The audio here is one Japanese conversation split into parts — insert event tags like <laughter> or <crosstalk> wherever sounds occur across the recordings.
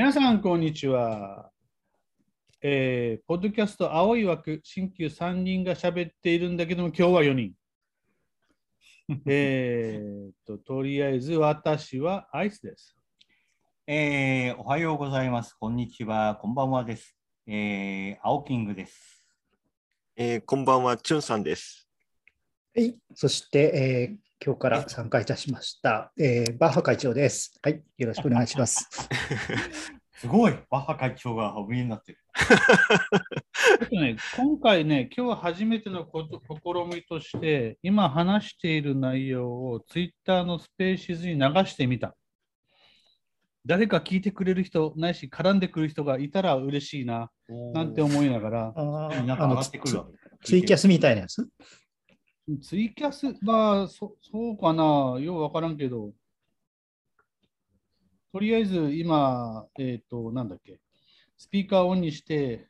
皆さん、こんにちは。えー、ポッドキャスト青い枠、新旧3人が喋っているんだけども、今日は4人。<laughs> えーと、とりあえず私はアイスです。えー、おはようございます。こんにちは。こんばんはです。えー、青キングです。えーこんばんは、チュンさんです。はい、そして、えー今日から参加いたしました、えーバッハ会長です。はい、よろしくお願いします。<laughs> すごいバッハ会長がお見えになってる。ちょっとね、今回ね、今日は初めてのこと試みとして、今話している内容をツイッターの Spaces に流してみた。誰か聞いてくれる人、ないし絡んでくる人がいたら嬉しいな、なんて思いながら、あーなんか上がってくるわけですかツイキャスみたいなやつ？ツイキャスはそそうかな、ようわからんけど、とりあえず今、えっ、と、なんだっけ、スピーカーオンにして、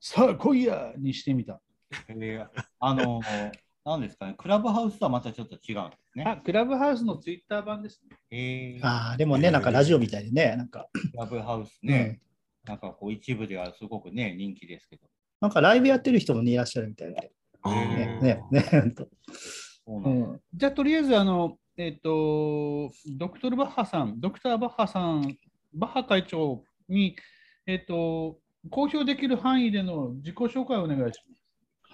さあ来いやにしてみた。えーあのー、なんですかね、クラブハウスとはまたちょっと違うんですね。あ、クラブハウスのツイッター版ですね。えー、ああ、でもね、なんかラジオみたいでね、なんか、クラブハウスうね、ん、なんかこう一部ではすごくね、人気ですけど。なんかライブやってる人もね、いらっしゃるみたいで、あねー、ね、ね、うなんじゃあ、とりあえず、あの、えっ、と、ドクトル・バッハさん、ドクター・バッハさん、バッハ会長に、えっ、と、公表できる範囲での自己紹介をお願いします。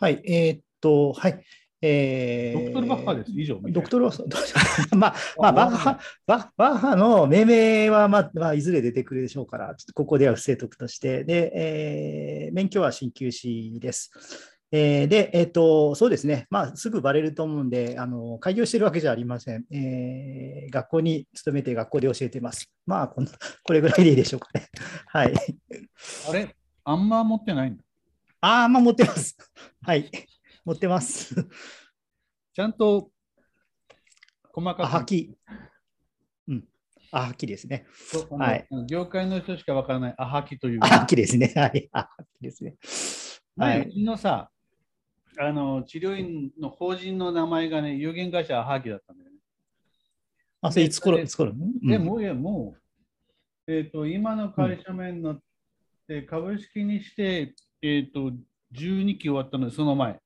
はい、えーっと、はい。えードクトル・バッハです。以上。ドクトルバッハ、<laughs> まあ、<laughs> まあ、バッハ、バッバッハの命名は、まあ、まあ、いずれ出てくるでしょうから、ちょっとここでは不正得として、で、えー免許は鍼灸師です。えーで、えっ、と、そうですね、まあ、すぐバレると思うんで、あの、開業してるわけじゃありません。えー学校に勤めて学校で教えてます。まあ、このこれぐらいでいいでしょうかね。<laughs> はい。あれ？あんま持ってないんだ。あー、まあ、持ってます。はい。持ってます。ちゃんと細かく。あはき。うん。あはきですね。はい業界の人しかわからないアハキという。あはきですね。はい。あはきですね。はい。ちのさ、あの治療院の法人の名前がね、有限会社アハキだったんだよね。あ、それいつ頃、いつ頃？で、うん。もういや、もう、えっ、と、今の会社名になって、株式にして、えっ、と、12期終わったので、その前。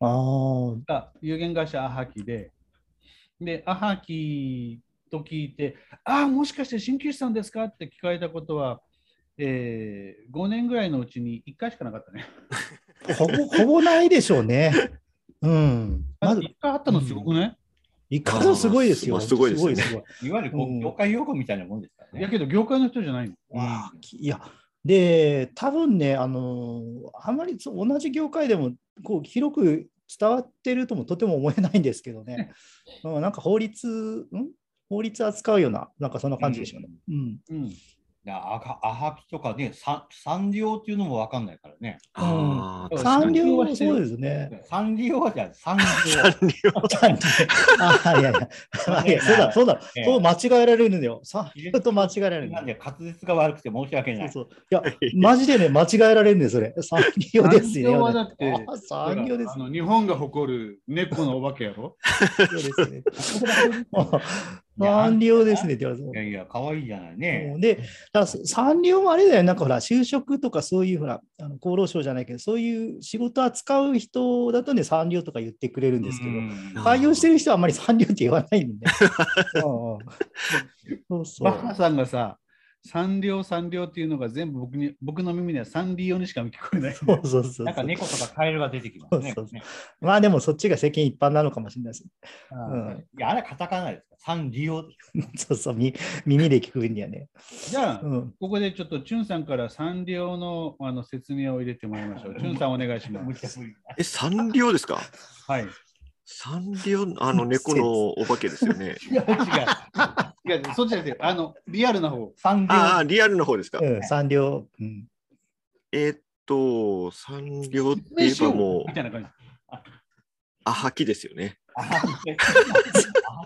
ああ、が有限会社アハキで、で、アハキと聞いて、ああ、もしかして鍼灸師さんですか？って聞かれたことは、えー、5年ぐらいのうちに1回しかなかったね。<laughs> ほぼ、ほぼないでしょうね。うん。まず、1回あったのすごくない、一回のすごいですよ。まあすごいですねすごいわゆる業界用語みたいなもんですからね。いやけど、業界の人じゃないの。あいや、で、多分ね、あの、あまり同じ業界でも、こう、広く伝わってるともとても思えないんですけどね。<laughs> うんなんか法律、ん？法律扱うような、なんかそんな感じでしょうね。うん。アハアハキとかね、ササンリオっていうのもわかんないからね。あー産業はそうですね。サンリオはじゃあサンリサンリオちゃんとあいやいや、あいやそうだ、そうだ、ええそう間違えられるんだよ。さと間違えられる。なんで滑舌が悪くて申し訳ない。そうそう。いや、マジでね、間違えられるんです、それ。産業ですよ、産業はだってですあ。の日本が誇る猫のお化けやろそうですね。<laughs> 産業ですねって言われていやいや、可愛いじゃないねも。で、だから産業もあれだよ、なんかほら、就職とかそういうほら、あの厚労省じゃないけど、そういう仕事扱う人だとね、産業とか言ってくれるんですけど、うん採用してる人はあんまり産業って言わないんで。<laughs> うんうんそうそう。バッハさんがさ、サンリオサンリオっていうのが全部僕に僕の耳にはサンリオにしか聞こえない。そうそうそう <laughs> なんか猫とかカエルが出てきますね。そうそうねまあでもそっちが世間一般なのかもしれないです。うん、いや、あれはカタカナですかサンリオ。<laughs> そうそう、み耳で聞く分にはね。じゃあ、うん、ここでちょっとチュンさんからサンリオのあの説明を入れてもらいましょう。チュンさんお願いします。<laughs> え、サンリオですか？はい。サンリオ、あの猫のお化けですよね。違う違う。違う、そっちじゃなくて、あの、リアルな方。サンリオ。ああ、リアルの方ですか？うん、産業。うん、えーっと、サンリオって言えばもう、みたいな感じ。アハキですよね。アハ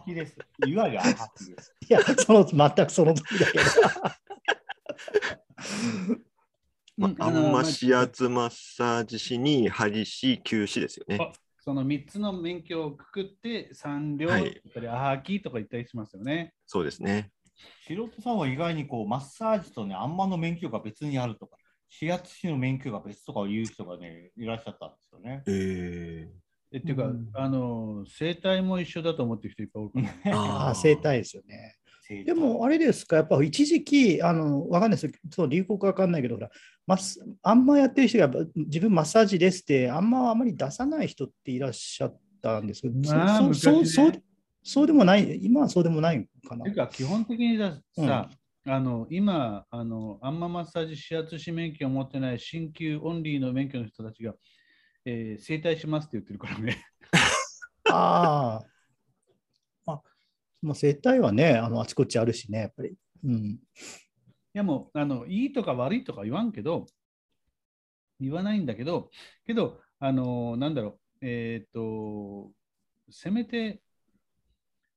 キです。いわゆるアハキです。いや、その全くその通りだけど。ま <laughs> あ、あんま指や圧マッサージ師に針師、灸師ですよね。あその3つの免許をくくって、産業、はいやっぱりアハキとか言ったりしますよね。そうですね。素人さんは意外にこうマッサージとね、あんまの免許が別にあるとか、指圧師の免許が別とかいう人がね、いらっしゃったんですよね。ええっていうか、うんあの、生態も一緒だと思ってる人いっぱいおるから。ああ、生態ですよね。でも、あれですか、やっぱ一時期、あの、わかんないですそう、流行かわかんないけど、ほら、マスあんまやってる人が、自分マッサージですって、あんまあまり出さない人っていらっしゃったんですけど、まあそうそそうそうでもない、今はそうでもないかな？て。いうか、基本的にださ、あの今あの、アンママッサージ指圧師免許を持ってない鍼灸オンリーの免許の人たちが、えー整体しますって言ってるからね。<laughs> ああ。あ、まあ、生態はね、あのあちこちあるしね、やっぱり。うん。いやもうあの、いいとか悪いとか言わんけど、言わないんだけど、けど、あのなんだろう、えっ、と、せめて、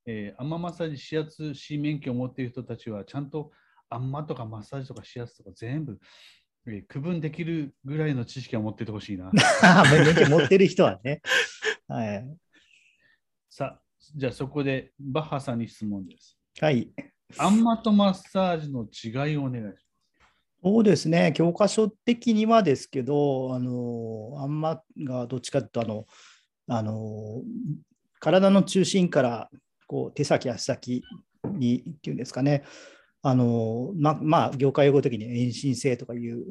えーアンママッサージ指圧師免許を持っている人たちは、ちゃんとアンマとかマッサージとか指圧とか全部、えー区分できるぐらいの知識を持っててほしいな。<laughs> 免許持ってる人はね。はい。さあ、じゃあそこでバッハさんに質問です。はい。アンマとマッサージの違いをお願いします。そうですね、教科書的にはですけど、あのあんまがどっちかというとあの、あの体の中心からこう手先、足先にっていうんですかね、あのままあ、業界用語的に遠心性とかいう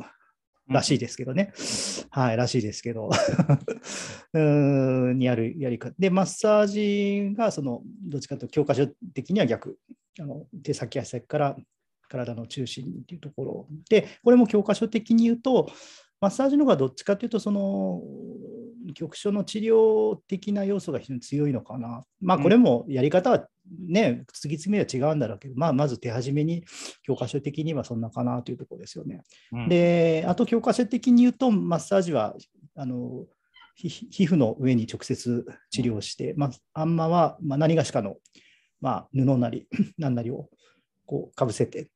らしいですけどね、はい、らしいですけど、<laughs> にあるやり方。で、マッサージがそのどっちかというと教科書的には逆、あの手先、足先から体の中心にっていうところで、これも教科書的に言うと、マッサージの方がどっちかというと、その局所の治療的な要素が非常に強いのかな。まあ、これもやり方はね、次々には違うんだろうけど、まあ、まず手始めに教科書的にはそんなかなというところですよね。うんで、あと教科書的に言うと、マッサージはあのひ皮膚の上に直接治療して、まあ、あんまは、まあ、何がしかの、まあ、布なり、<laughs> 何なりをこうかぶせて、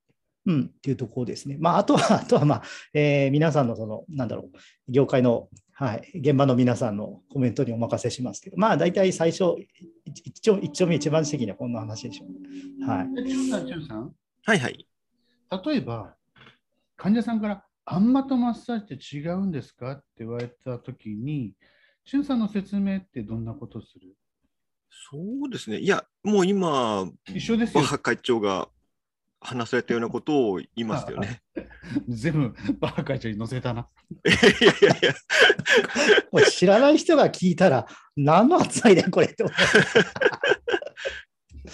うん、っていうところですね。まあ、あとは、あとは、まあ、えー皆さんのその、なんだろう、業界の、はい、現場の皆さんのコメントにお任せしますけど、まあ、大体最初、一一丁一丁目一番的にはこんな話でしょう。はい。はいはい。例えば、患者さんから、アンマとマッサージって違うんですかって言われたときに、チュンさんの説明ってどんなことする？そうですね。いや、もう今、一緒ですよ。会長が話されたようなことを言いましたよね。<laughs> 全部、バッハ会長に載せたな。<laughs> いやいやいや、<laughs> これ知らない人が聞いたら、何の扱いだよ、これって。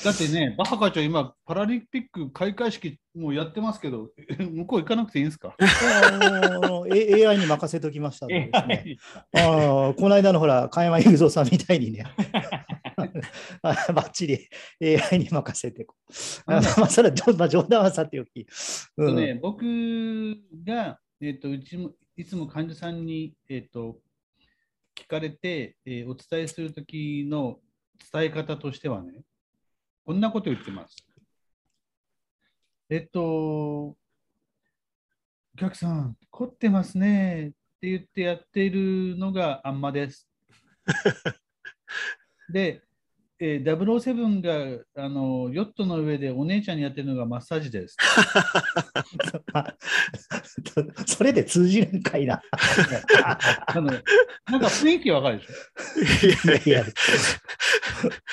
だってね、バッハ会長、今、パラリンピック開会式もうやってますけど、向こう行かなくていいんですか？あの A- AI に任せときましたね、えあーこの間のほら、加山雄三さんみたいにね、あばっちり AI に任せてこう。あ <laughs> まあ、それは冗まあ冗談はさておき。うんとね、僕が、えっとうちもいつも患者さんに、えっと聞かれて、えーお伝えするときの伝え方としてはね、こんなこと言ってます。えっと、お客さん、凝ってますねって言ってやっているのがあんまです。<laughs> で、えー、007があのヨットの上でお姉ちゃんにやってるのがマッサージです。ま <laughs> あそれで通じるんかいな。あのなんか雰囲気わかるでしょ？いやいや、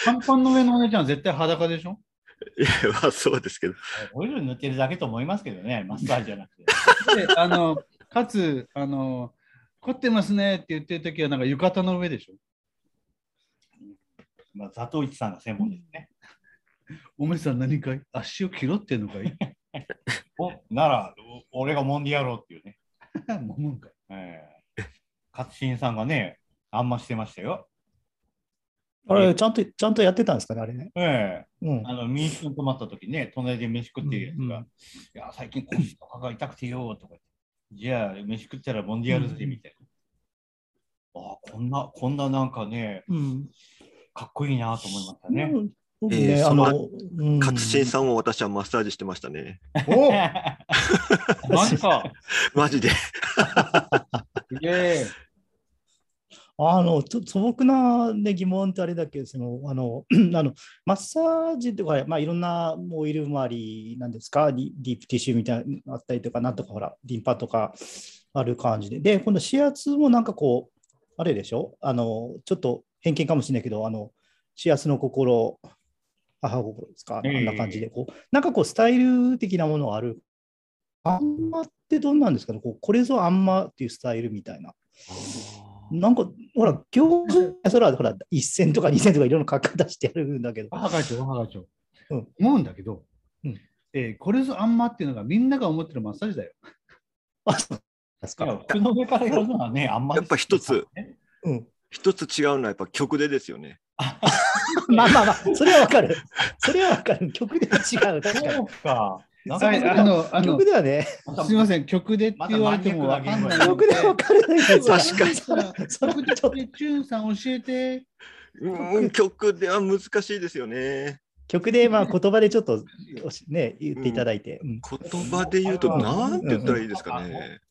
短パンの上のお姉ちゃんは絶対裸でしょ？いやまあそうですけど。オイル塗ってるだけと思いますけどね、マッサージじゃなくて。で、あの、かつ、あの、凝ってますねって言ってるときは、なんか浴衣の上でしょ？まあ、佐藤一さんが専門ですね。おめさん何かい？足を切ろってんのかい？<laughs> おなら、お俺が揉んでやろうっていうね。<laughs> もむんかいええ勝新さんがね、あんましてましたよ。あれ、ちゃんと、ちゃんとやってたんですかね、あれね？ええうん。あの民宿に泊まった時ね、隣で飯食ってるやつが、うんうんいや、最近腰とかが痛くてよとかじゃあ飯食ったら揉んでやるぜみたいな。ああ、こんな、こんななんかね、うん。かっこいいなと思いましたね。うん。僕えね、ーあの、うん。勝新さんを私はマッサージしてましたね。おマジかマジで。すげえ。あの、ちょっと素朴な、ね、疑問ってあれだけど、その、あの、<clears throat> あのマッサージとか、まあ、いろんなオイル周りなんですか、ディディープティッシュみたいなのあったりとか、なんとかほら、リンパとかある感じで。で、今度、指圧もなんかこう、あれでしょ？あの、ちょっと偏見かもしれないけど、あの、指圧の心、母心ですか、あんな感じで、こう、なんかこう、スタイル的なものがある。あんまってどんなんですかね？こうこれぞあんまっていうスタイルみたいな。なんか、ほら、教授、それはほら、1戦とか2戦とかいろんな書き方してやるんだけど。バカ会長、バカ会長。うん思うんだけど、うんえーこれぞあんまっていうのがみんなが思ってるマッサージだよ。あ、そうですか。服の上からやるのはね、あんまり。やっぱ一つ。うん。一つ違うのはやっぱ曲でですよね。まあまあまあ、それはわかる。それはわかる。曲では違う。確かに。そうか。なんかはい、あの、あの曲、ではね、すみません、曲でって言われてもわかんないの曲ではわからないです確かに曲でチューンさん教えて。うん、曲では難しいですよね。曲でまあ言葉でちょっとおしね、言っていただいて。うん言葉で言うとうんなんて言ったらいいですかね。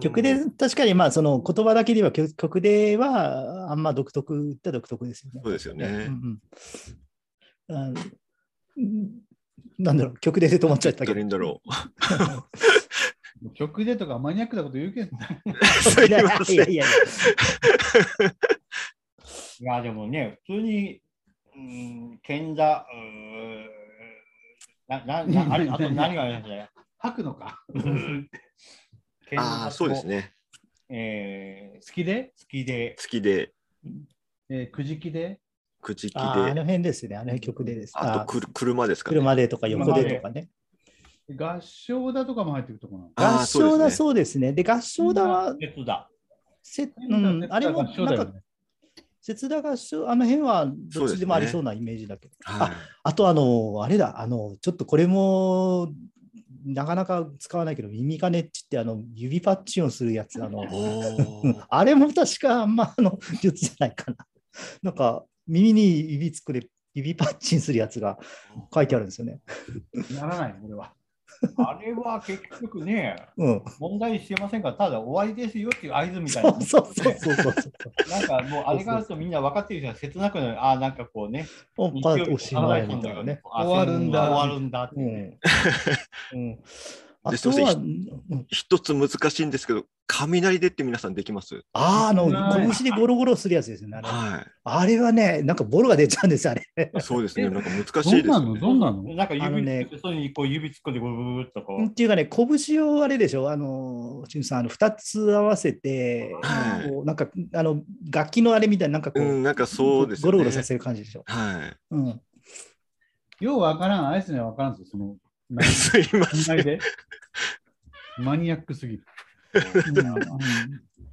曲で確かにまあその言葉だけでは曲曲ではあんま独特って独特ですよね。そうですよね。うんうんなんだろう、曲でで止まっちゃったけど誰。んだろ <laughs> 曲でとかマニアックなこと言うけど、う。<laughs> すいやいやいや、<laughs> いや、でもね、普通に、うん、賢者、な、な、な、あれ、あと何がありましたね。吐くのか？賢ああ、そうです。ね。えー、好きで、好きで、好きで、えー、くじきで、口利きあーあので、辺ですね、あの辺曲でです。あとくる車ですかね。車でとか横でとかね。合唱だとかも入ってくるとこなの？あー合唱だそうですね。で、合唱だは、鉄だ。せうん、あれもなんか、よね。節田合唱、あの辺はどっちでもありそそうなイメージだけど。はい。あと、あの、あれだ、あの、ちょっとこれも、なかなか使わないけど、耳かねっちって、あの、指パッチンをするやつ、あの、<laughs> あれも確かあんまあの術じゃないかな。<laughs> なんか、耳に指つくで、指パッチンするやつが書いてあるんですよね。<laughs> ならない、俺は。あれは結局ね、うん。問題してませんか？ら、ただ終わりですよっていう合図みたいな。そうそうそうそう。なんかもうあれがあるとみんな分かってるじゃん、切なくなる。ああ、なんかこうね、おパッとおしまいみたいなね。あ終わるんだ終わるんだってうね。ん。うん。あで一つ難しいんですけど、雷でって皆さんできます？あーあの、はい拳でゴロゴロするやつですよね。あれはあれはね、なんかボロが出ちゃうんですよ、あれ。い。そうですね。なんか難しどいですよんなの？ね。どんなの？なんか指ねそれにこう指突っ込んで、ぐーっとこう。っていうかね、拳をあれでしょ、あの、しゅんさん、あの2つ合わせて、はいなんか、あの、楽器のあれみたいな、なんかこう、うん、なんかそうですね。ロゴロさせる感じでしょ？はうん。ようわからん、あいつにはわからんぞ、その。い。<laughs> すいません。マニアックすぎる。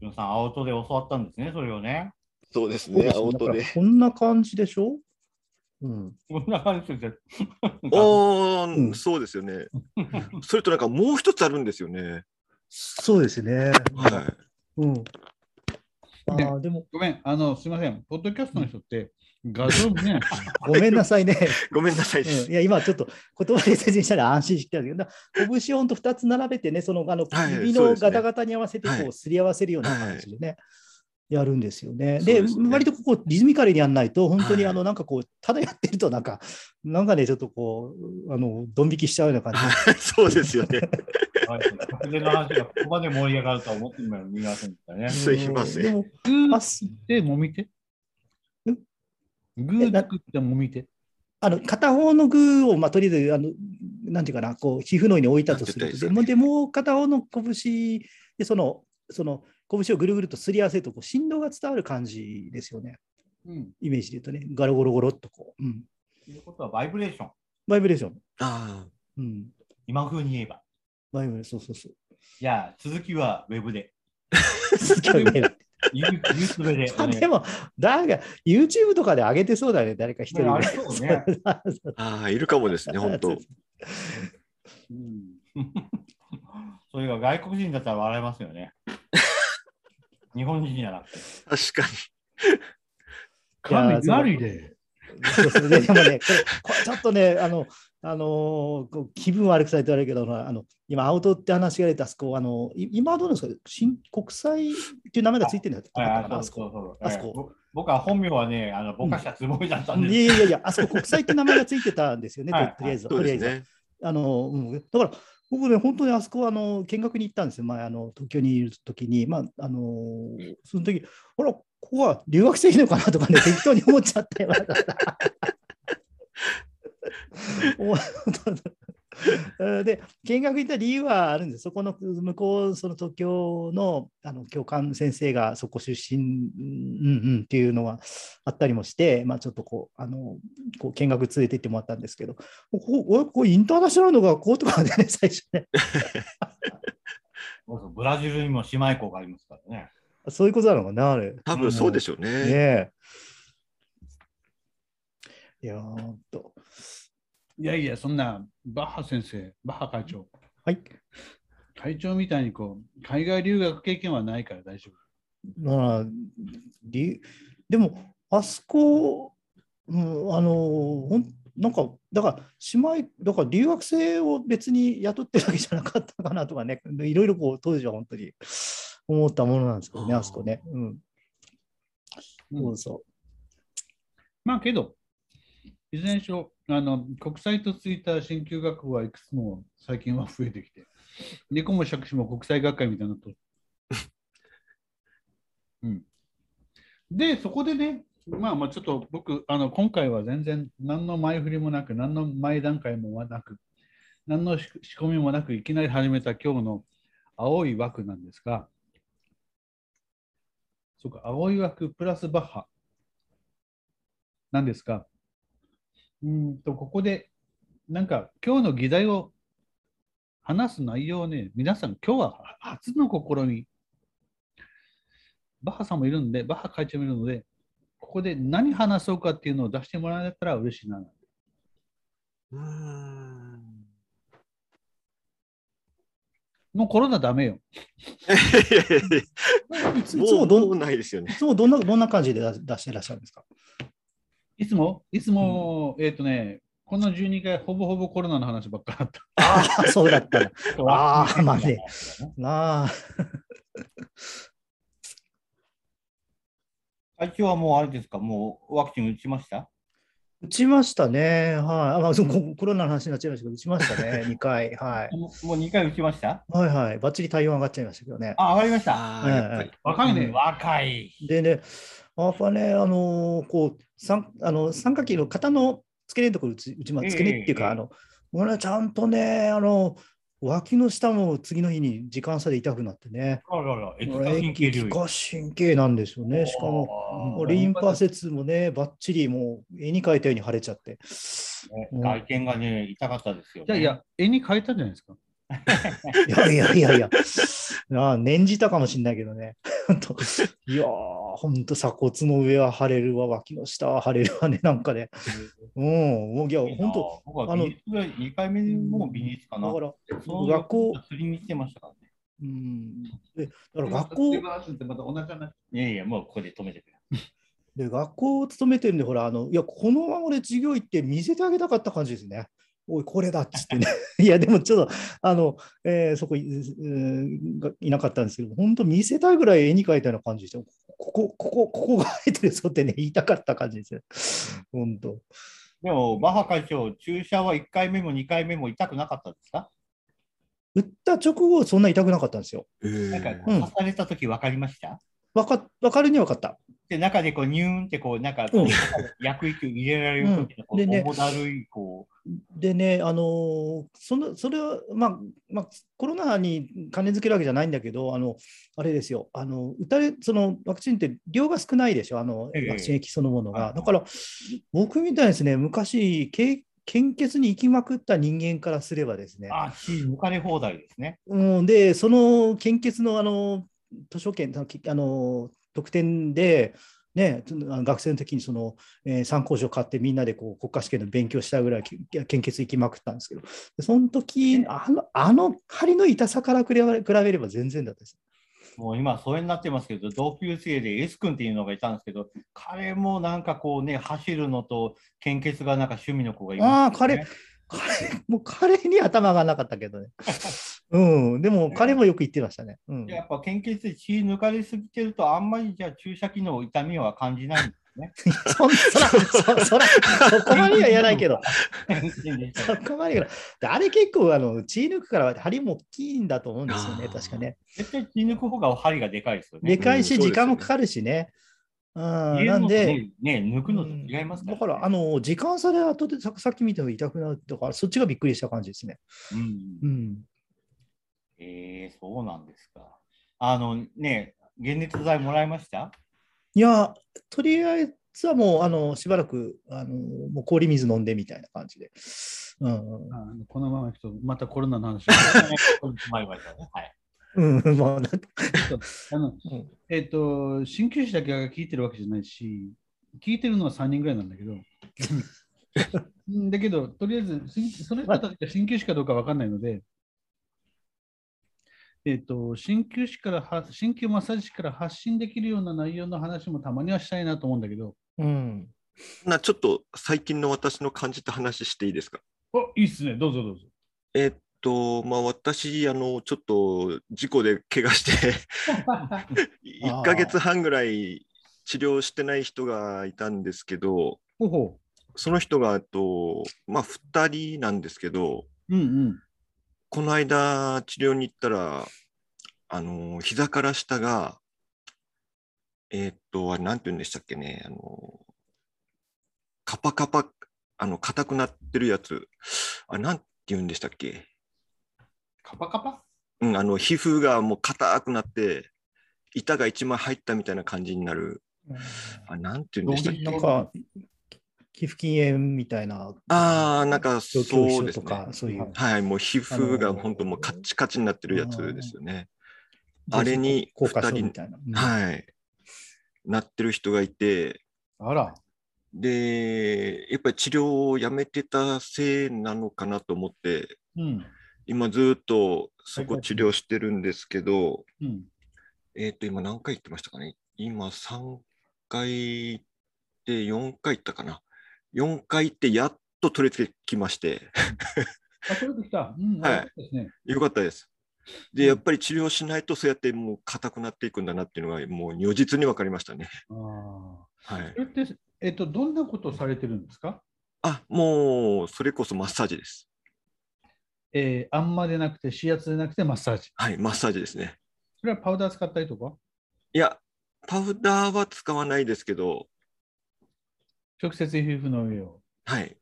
皆さん、アウトで教わったんですね、それをね。そうですね。そうですだから青とで。こんな感じでしょ？うん。こんな感じで。おー、うんそうですよね。それとなんかもう一つあるんですよね。そうですね。はうん。あでも、ごめん、あの、すみません。ポッドキャストの人って画像見ない。<laughs> ごめんなさいね。い。<laughs> ごめんなさい。うん、いや、今ちょっと言葉で説明したら安心してたんだけど、だ拳をほんと2つ並べてね、そのあののガタガタに合わせてはいこうすり合わせるような感じでね、やるんですよね。でね割とここリズミカルにやんないと、本当にはいあのなんかこう、ただやってるとなんか、なんかね、ちょっとこう、あの、ドン引きしちゃうような感じ。はい <laughs> そうですよね。はい直前の話がここまで盛り上がるとは思ってもみませんでしたね。すいませんででもみて。んグー作ってもみて。あの片方の具を、まあ、とりあえずあの、なんていうかな、こう皮膚の上に置いたとすると、でもでもう片方の拳で、その、その拳をぐるぐるとすり合わせるとこう、振動が伝わる感じですよね。うん。イメージで言うとね、ガロゴロゴロっとこう、うん、ということは、バイブレーション。バイブレーション。あうん、今風に言えば。バイブレーション、そうそうそう。じゃあ、続きはウェブで。すごいねユーユースベで。<laughs> あでも、だが、YouTube とかで上げてそうだね、誰か一人まあそうねあ、ああ、いるかもですね、本当。うんそれが外国人だったら笑いますよね。日本人じゃなくて。確か神なりで。そうででもねちょっとね、あの、あのこう気分悪くされて悪いけど、あの今、アウトって話が出たあそこ、あのい今はどうなんですか？新国際っていう名前がついてるんだあそあそうこ。そうそうあそこぼ僕は本名はね、あのぼかしたつもりだったんいです。や <laughs> いやいや、あそこ国際って名前がついてたんですよ。ね、はいとりあえず。とりあえず。あの、うん、だから、僕ね、本当にあそこあの見学に行ったんですよ、前、あの東京にいるときに、まあ、あのその時ほら、ここは留学生いいのかなとかね、適当に思っちゃって、まだお <laughs> <laughs> で、見学行った理由はあるんです。そこの向こう、その東京のあの教官先生がそこ出身、うんうんっていうのはあったりもして、まあ、ちょっとこう、あのこう見学連れて行ってもらったんですけど、ここここインターナショナルの学校とかでね、<laughs> 最初ね、ブラジルにも姉妹校がありますからね。そういうことなのかな、あれ。多分そうでしょうね。ねえ。いやと。いやいや、そんな、バッハ先生、バッハ会長、はい。会長みたいにこう、海外留学経験はないから大丈夫。まあ、りでも、あそこ、うん、あの、ほんなんか、だから、姉妹、だから留学生を別に雇ってるわけじゃなかったのかなとかね、<laughs> いろいろこう、当時は本当に思ったものなんですけどね、あそこね。うん。うんそうそまあけど、いずれにしろ、あの国際とついた進級学部はいくつも最近は増えてきて、猫も借子も国際学会みたいになっとる。<laughs> うん、で、そこでね、まあまあちょっと僕、あの今回は全然何の前振りもなく、何の前段階もなく、何の仕仕込みもなく、いきなり始めた今日の青い枠なんですが、そうか、青い枠プラスバッハなんですが、うーんと、ここで、なんか今日の議題を話す内容をね、皆さん今日は初の試み、バッハさんもいるんで、バッハ会長もいるので、ここで何話そうかっていうのを出してもらえたら嬉しいな。うーんもうコロナダメよ。いやいやいやう。いつもいですよねい。つもどんなどんな感じで出出していらっしゃるんですか？いつも、いつも、えっ、とね、この12回、ほぼほぼコロナの話ばっかだった。ああ、そうだったな。<laughs> あーまあねなあ。<laughs> 会長はもうあれですか、もうワクチン打ちました？打ちましたね。はい。あまあ、そうココロナの話になっちゃいましたけど、打ちましたね。<laughs> 2回。はい。もうもう2回打ちました？はいはい。ばっちり対応上がっちゃいましたけどね。あ、上がりました。ああ、やっぱり。若いね。若い。でね、やっぱね、あのーこう、三あの三角形の型の付け根のところ打ち、打ちまええ付け根っていうか、ええあの、俺はちゃんとね、あの、脇の下も次の日に時間差で痛くなってね。あらら、液化液神経流化神経なんですよね。しかも、リンパ節もね、ばっちりもう絵に描いたように腫れちゃって。うん外見がね、痛かったですよ、ね。いやいや、絵に描いたんじゃないですか？<laughs> いやいやいやいや、ああ念じたかもしれないけどね。<laughs> いやー、ほんと鎖骨の上は腫れるわ、脇の下は腫れるわね、なんかね。うん、もういや、いいな本当僕はあの美術が2回目も美術かな。だから、学校釣りに来てましたからね。うん、でだから学校。いやいや、もうここで止めてくれ。で学校を勤めてるんで、ほら、あの、いや、このまま俺授業行って見せてあげたかった感じですね。おい、これだっつってね。<laughs> いや、でもちょっと、あの、えーそこい、いなかったんですけど、本当見せたいぐらい絵に描いたような感じでした。ここ、ここ、ここが生えてるぞってね、<laughs> 言いたかった感じですよ。本当。でも、バッハ会長、注射は1回目も2回目も痛くなかったですか？打った直後、そんな痛くなかったんですよ。えーなんか、うん刺されたとき分かりました？わかわかるには分かった。で、中でこう、ニューンってこう、なんか、うん。薬液を入れられるときの、こう、重だるい、こでね、あのーそのそれは、まあまあ、コロナに関連づけるわけじゃないんだけど、あのあれですよ、あの打たれそのワクチンって量が少ないでしょ、あのええ。ワクチン液そのものが。はい。だから、僕みたいにですね、昔、け献血に行きまくった人間からすればですね。う、、あ、血抜かれ放題ですね。うん、で、その献血のあの図書券、あの特典で、ね、学生の時にその、えー参考書買ってみんなでこう国家試験の勉強したぐらいき献血行きまくったんですけど、でその時あのあの針の痛さから比べ比べれば全然だったです。もう今、それになってますけど、同級生で S 君っていうのがいたんですけど、彼もなんかこうね、走るのと献血がなんか趣味の子がいます、ね。ああ、彼、彼もう彼に頭がなかったけどね。<laughs> うん、でも彼もよく言ってましたね。うん、やっぱ献血で血抜かれすぎてると、あんまりじゃあ注射器の痛みは感じないんですね。<laughs> そんそら、そそら、そこまでは言わないけど、<laughs> そ絶こまでは言わないであれ結構あの血抜くから針も大きいんだと思うんですよね、確かね。対血抜く方が針がでかいですよね。でかいし、時間もかかるしね。うん、なんで、ね、ね抜くのと違いますから、だから、あの、時間差で後でささっき見ても痛くなるとか、そっちがびっくりした感じですね。うんうん。えー、そうなんですか。あのね、解熱剤もらいました？いや、とりあえずはもう、あの、しばらく、あの、もう氷水飲んでみたいな感じで。うん。あのこのままいくと、またコロナの話。前々ねはい。うん、もうなんか、あのうんえっ、と、鍼灸師だけが聞いてるわけじゃないし、聞いてるのは3人ぐらいなんだけど、<laughs> うんだけど、とりあえず、しその人たちが鍼灸師かどうかわかんないので、えっ、と、鍼灸師からは、鍼灸マッサージ師から発信できるような内容の話もたまにはしたいなと思うんだけど、うん。なちょっと最近の私の感じた話していいですか？おいいっすね、どうぞどうぞ。えっと、まあ私、あの、ちょっと事故で怪我して、<laughs> 1ヶ月半ぐらい治療してない人がいたんですけど、ほうほその人が、と、まあ2人なんですけど、う。うんうん。この間治療に行ったら、あの、膝から下が、えっと、あれなんて言うんでしたっけね、あの、カパカパ、あの、硬くなってるやつ、あれなんて言うんでしたっけ？カパカパ？うん、あの、皮膚がもう硬くなって、板が一枚入ったみたいな感じになる、あ、なんて言うんでしたっけ？なんか、寄付金炎みたいな。ああ、なんかそうですね。症とか、そういう。はい、もう皮膚が本当もうカッチカチになってるやつですよね。あれに効果症二人みたいな。うんはい。なってる人がいて、あら。で、やっぱり治療をやめてたせいなのかなと思って、うん。今ずっとそこ治療してるんですけど、うん。えっ、と、今何回行ってましたかね今3回行って4回行ったかな ?4 回行ってやっと取れてきまして、あ、取れてきた。うん。はい。よかったです。で、やっぱり治療しないとそうやってもう硬くなっていくんだなっていうのがもう如実に分かりましたね。ああ。はいそ。れって、えっと、どんなことをされてるんですか？あ、もうそれこそマッサージです。えー、あんまでなくて、指圧でなくてマッサージ。はい、マッサージですね。それはパウダー使ったりとか？いや、パウダーは使わないですけど、直接皮膚の上をはい。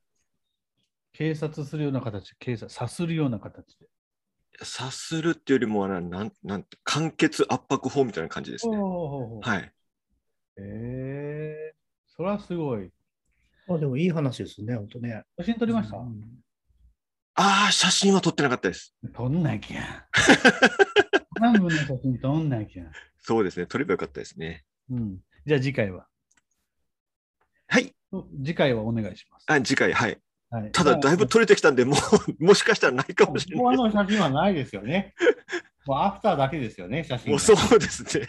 警察するような形、警察、さするような形で。さするっていうよりも、なん、なんて、間欠圧迫法みたいな感じですね。はい。えー、それはすごい。あでもいい話ですね、本当ね。写真撮りました、うんああ、写真は撮ってなかったです。撮んなきゃ。<laughs> 半分の写真撮んなきゃ。そうですね。撮ればよかったですね。うん。じゃあ次回は。はい。次回はお願いします。あ次回、はい。はい、ただ、だいぶ撮れてきたんで、もう、<laughs> もしかしたらないかもしれない。ここの写真はないですよね。<laughs> もうアフターだけですよね、写真が。もうそうですね。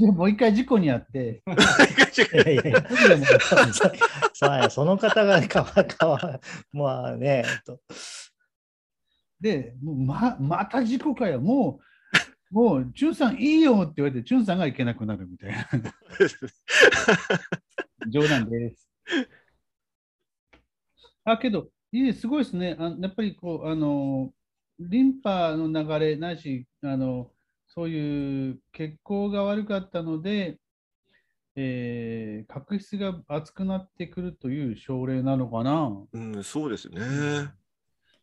<laughs> もう一回事故にあって、いやいやいやその方がかわかわ、まあね、とで、もうままた事故かよ、もう、もう、チュンさんいいよって言われて、チュンさんが行けなくなるみたいな。冗談です。あ、けど、いいです、すごいですね。あやっぱりこう、あの、リンパの流れないし、あの、そういう血行が悪かったので、えー角質が厚くなってくるという症例なのかな。うん、そうですね。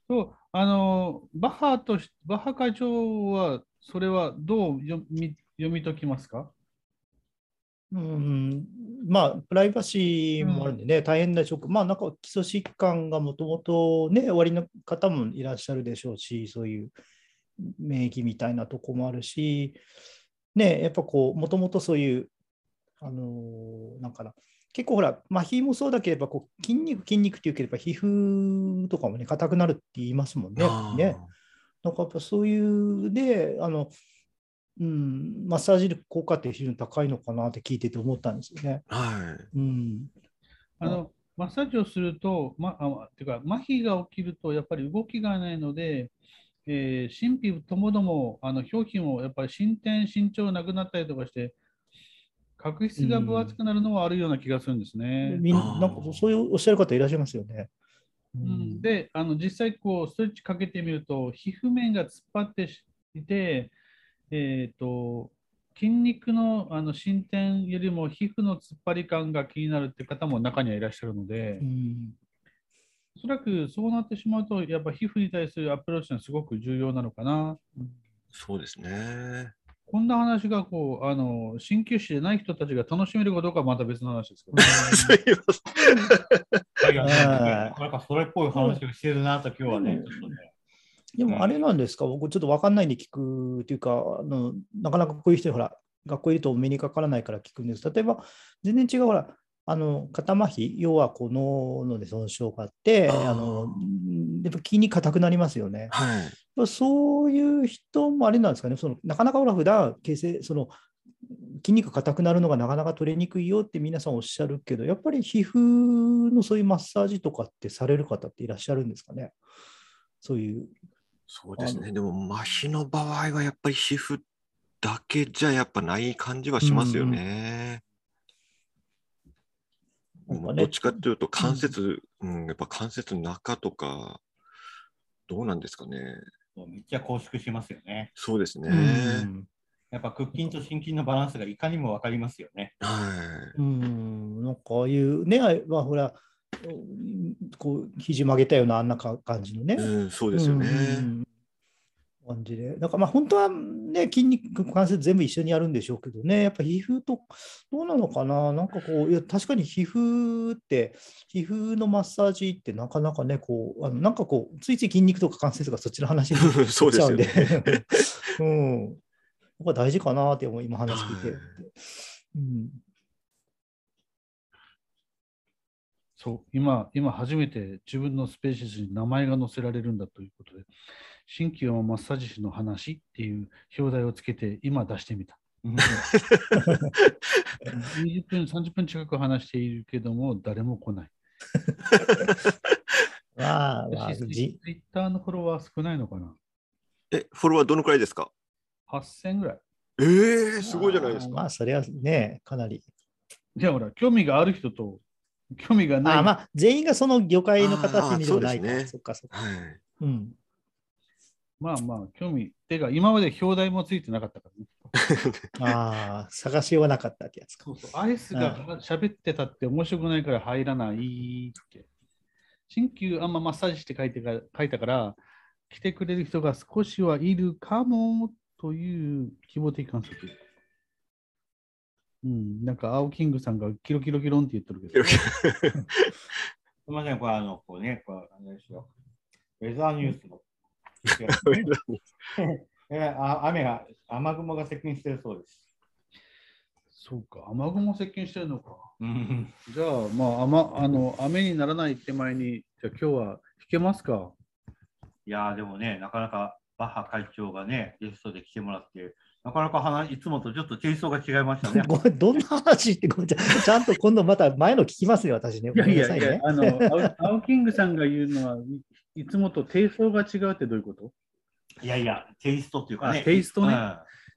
そう、あの、バッハとし、バッハ会長は、それはどう読み読み解きますか？うん、まあ、プライバシーもあるんでね、大変なショック、まあ、なんか基礎疾患がもともとね、おありの方もいらっしゃるでしょうし、そういう免疫みたいなとこもあるし、ね、やっぱこう、もともとそういう、あのーなんかな、結構ほら、麻痺もそうだければこう、筋肉、筋肉っていうければ、皮膚とかもね、硬くなるって言いますもんね。ねなんかやっぱそういうで、あの、うん、マッサージ力効果って非常に高いのかなって聞いてて思ったんですよね。はい。うん。あの、マッサージをすると、ま、あてか麻痺が起きるとやっぱり動きがないので、えー、神秘ともどもあの表皮もやっぱり進展身長なくなったりとかして角質が分厚くなるのはあるような気がするんですね。みんなんかそういうおっしゃる方いらっしゃいますよね。うん、であの実際こうストレッチかけてみると皮膚面が突っ張っていて、えーと、筋肉のあの進展よりも皮膚の突っ張り感が気になるって方も中にはいらっしゃるので、うん、おそらくそうなってしまうとやっぱ皮膚に対するアプローチはすごく重要なのかな。そうですね。こんな話がこうあの鍼灸師でない人たちが楽しめるかどうかはまた別の話ですけど、すいません。なんかそれっぽい話をしてるなと今日はね。でもあれなんですか、僕ちょっと分かんないんで聞くっていうか、あのなかなかこういう人ほら、学校いると目にかからないから聞くんです。例えば、全然違うほら、あの肩麻痺、要はこのので損傷があって、あのやっぱ気に硬くなりますよね。はい、そういう人もあれなんですかね、そのなかなかほら普段形成、その筋肉硬くなるのがなかなか取れにくいよって皆さんおっしゃるけど、やっぱり皮膚のそういうマッサージとかってされる方っていらっしゃるんですかね？そういう。そうですね。でも麻痺の場合はやっぱり皮膚だけじゃやっぱない感じはしますよね。どっちかっていうと関節、うん、うん、やっぱ関節の中とか、どうなんですかね。めっちゃ拘縮しますよね。そうですね。うん、やっぱ屈筋と心筋のバランスがいかにも分かりますよね。はい。うん、なんかああいうね、まあほら、こう肘曲げたようなあんな感じのね。うん、そうですよね。うん感じで。だからまあ本当はね、筋肉、関節全部一緒にやるんでしょうけどね、やっぱ皮膚と、どうなのかな、なんかこう、いや確かに皮膚って、皮膚のマッサージってなかなかね、こう、あのなんかこう、ついつい筋肉とか関節がそっちの話になっちゃうんで、<laughs> <laughs> うん。僕は大事かなって今話聞いて。<laughs> うんそう今、今初めて自分のスペーシスに名前が載せられるんだということで、新旧マッサージ師の話っていう表題をつけて今出してみた。20分、30分近く話しているけども、誰も来ない。<laughs> わあ、わあ、ツイッターのフォロワー少ないのかなえ、フォロワーどのくらいですか ?8000 ぐらい。ええー、すごいじゃないですか。まあ、それはね、かなり。じゃあ、ほら、興味がある人と、興味がない。あまあ、全員がその業界の形にでもないかね、そっかそっか。はい、うん。まあまあ、興味。てか、今まで表題もついてなかったからね。<laughs> ああ、探しようがなかったってやつか。そうそう、アイスが喋ってたって面白くないから入らないって。新旧あんまマッサージして書いてか書いたから、来てくれる人が少しはいるかもという希望的観測。うん、なんか青キングさんがキロキロキロンって言ってるけど。すみません、これあの、こうね、これあれですよ。ウェザーニュースの <laughs> あ雨が、雨雲が接近してるそうです。そうか、雨雲接近してるのか。じゃあ、まあ、雨あの雨にならない手前に、じゃあ今日は弾けますか？いやでもね、なかなかバッハ会長がね、ゲストで来てもらって、なかなか話いつもとちょっとテイストが違いましたね。<laughs> ごめん、どんな話ってごめんちゃんと今度また前の聞きますよ、私ね。いやいやいや、あの、青キングさんが言うのは、いつもとテイストが違うってどういうこと？いやいや、テイストっていうかね。テイストね。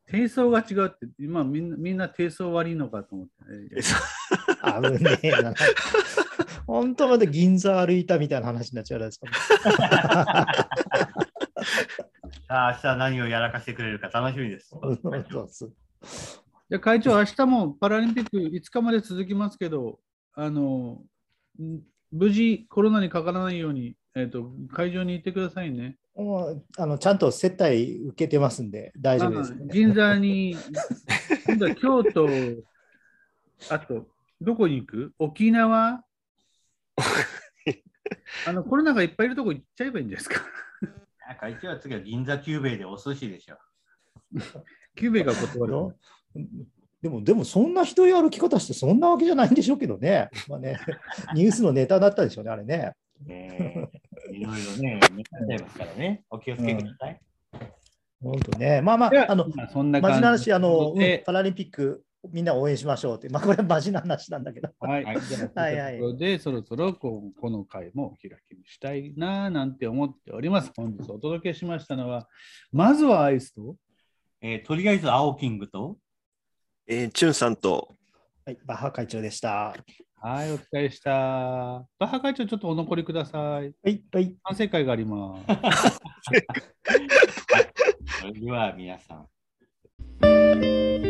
テイストが違うって、今みんなみんなテイスト悪いのかと思って。あぶねえな。<laughs> 本当まで銀座歩いたみたいな話になっちゃうですか。<laughs> あ明日何をやらかしてくれるか楽しみです。<laughs> じゃ会長、明日もパラリンピック5日まで続きますけど、あの無事コロナにかからないようにえーと、会場に行ってくださいね。あのちゃんと接待受けてますんで大丈夫です、ね、銀座に、<laughs> 今度は京都、あと、どこに行く？沖縄？あのコロナがいっぱいいるとこ行っちゃえばいいんですか会長は次は銀座キューベイでお寿司でしょ。キューベイが断る。<laughs> でも、でもそんなひどい歩き方してそんなわけじゃないんでしょうけどね。まあね、ニュースのネタだったでしょうね、あれね。えいろいろね、見ちゃいますからね。お気をつけください。本当ね。まあまあ、あの、そんな真面目な話、あの、うん、パラリンピックみんな応援しましょうって、まあ、これはマジな話なんだけど。はい。はいじゃあ、<laughs> はいはいということで、そろそろここの回もお開きにしたいななんて思っております。本日お届けしましたのは、まずはアイスと、えーとりあえず、青キングと、えー、チュンさんと、はい、バッハ会長でした。はい、お疲れした。バッハ会長、ちょっとお残りください。はい、はい。反省会があります。<laughs> それでは皆さん。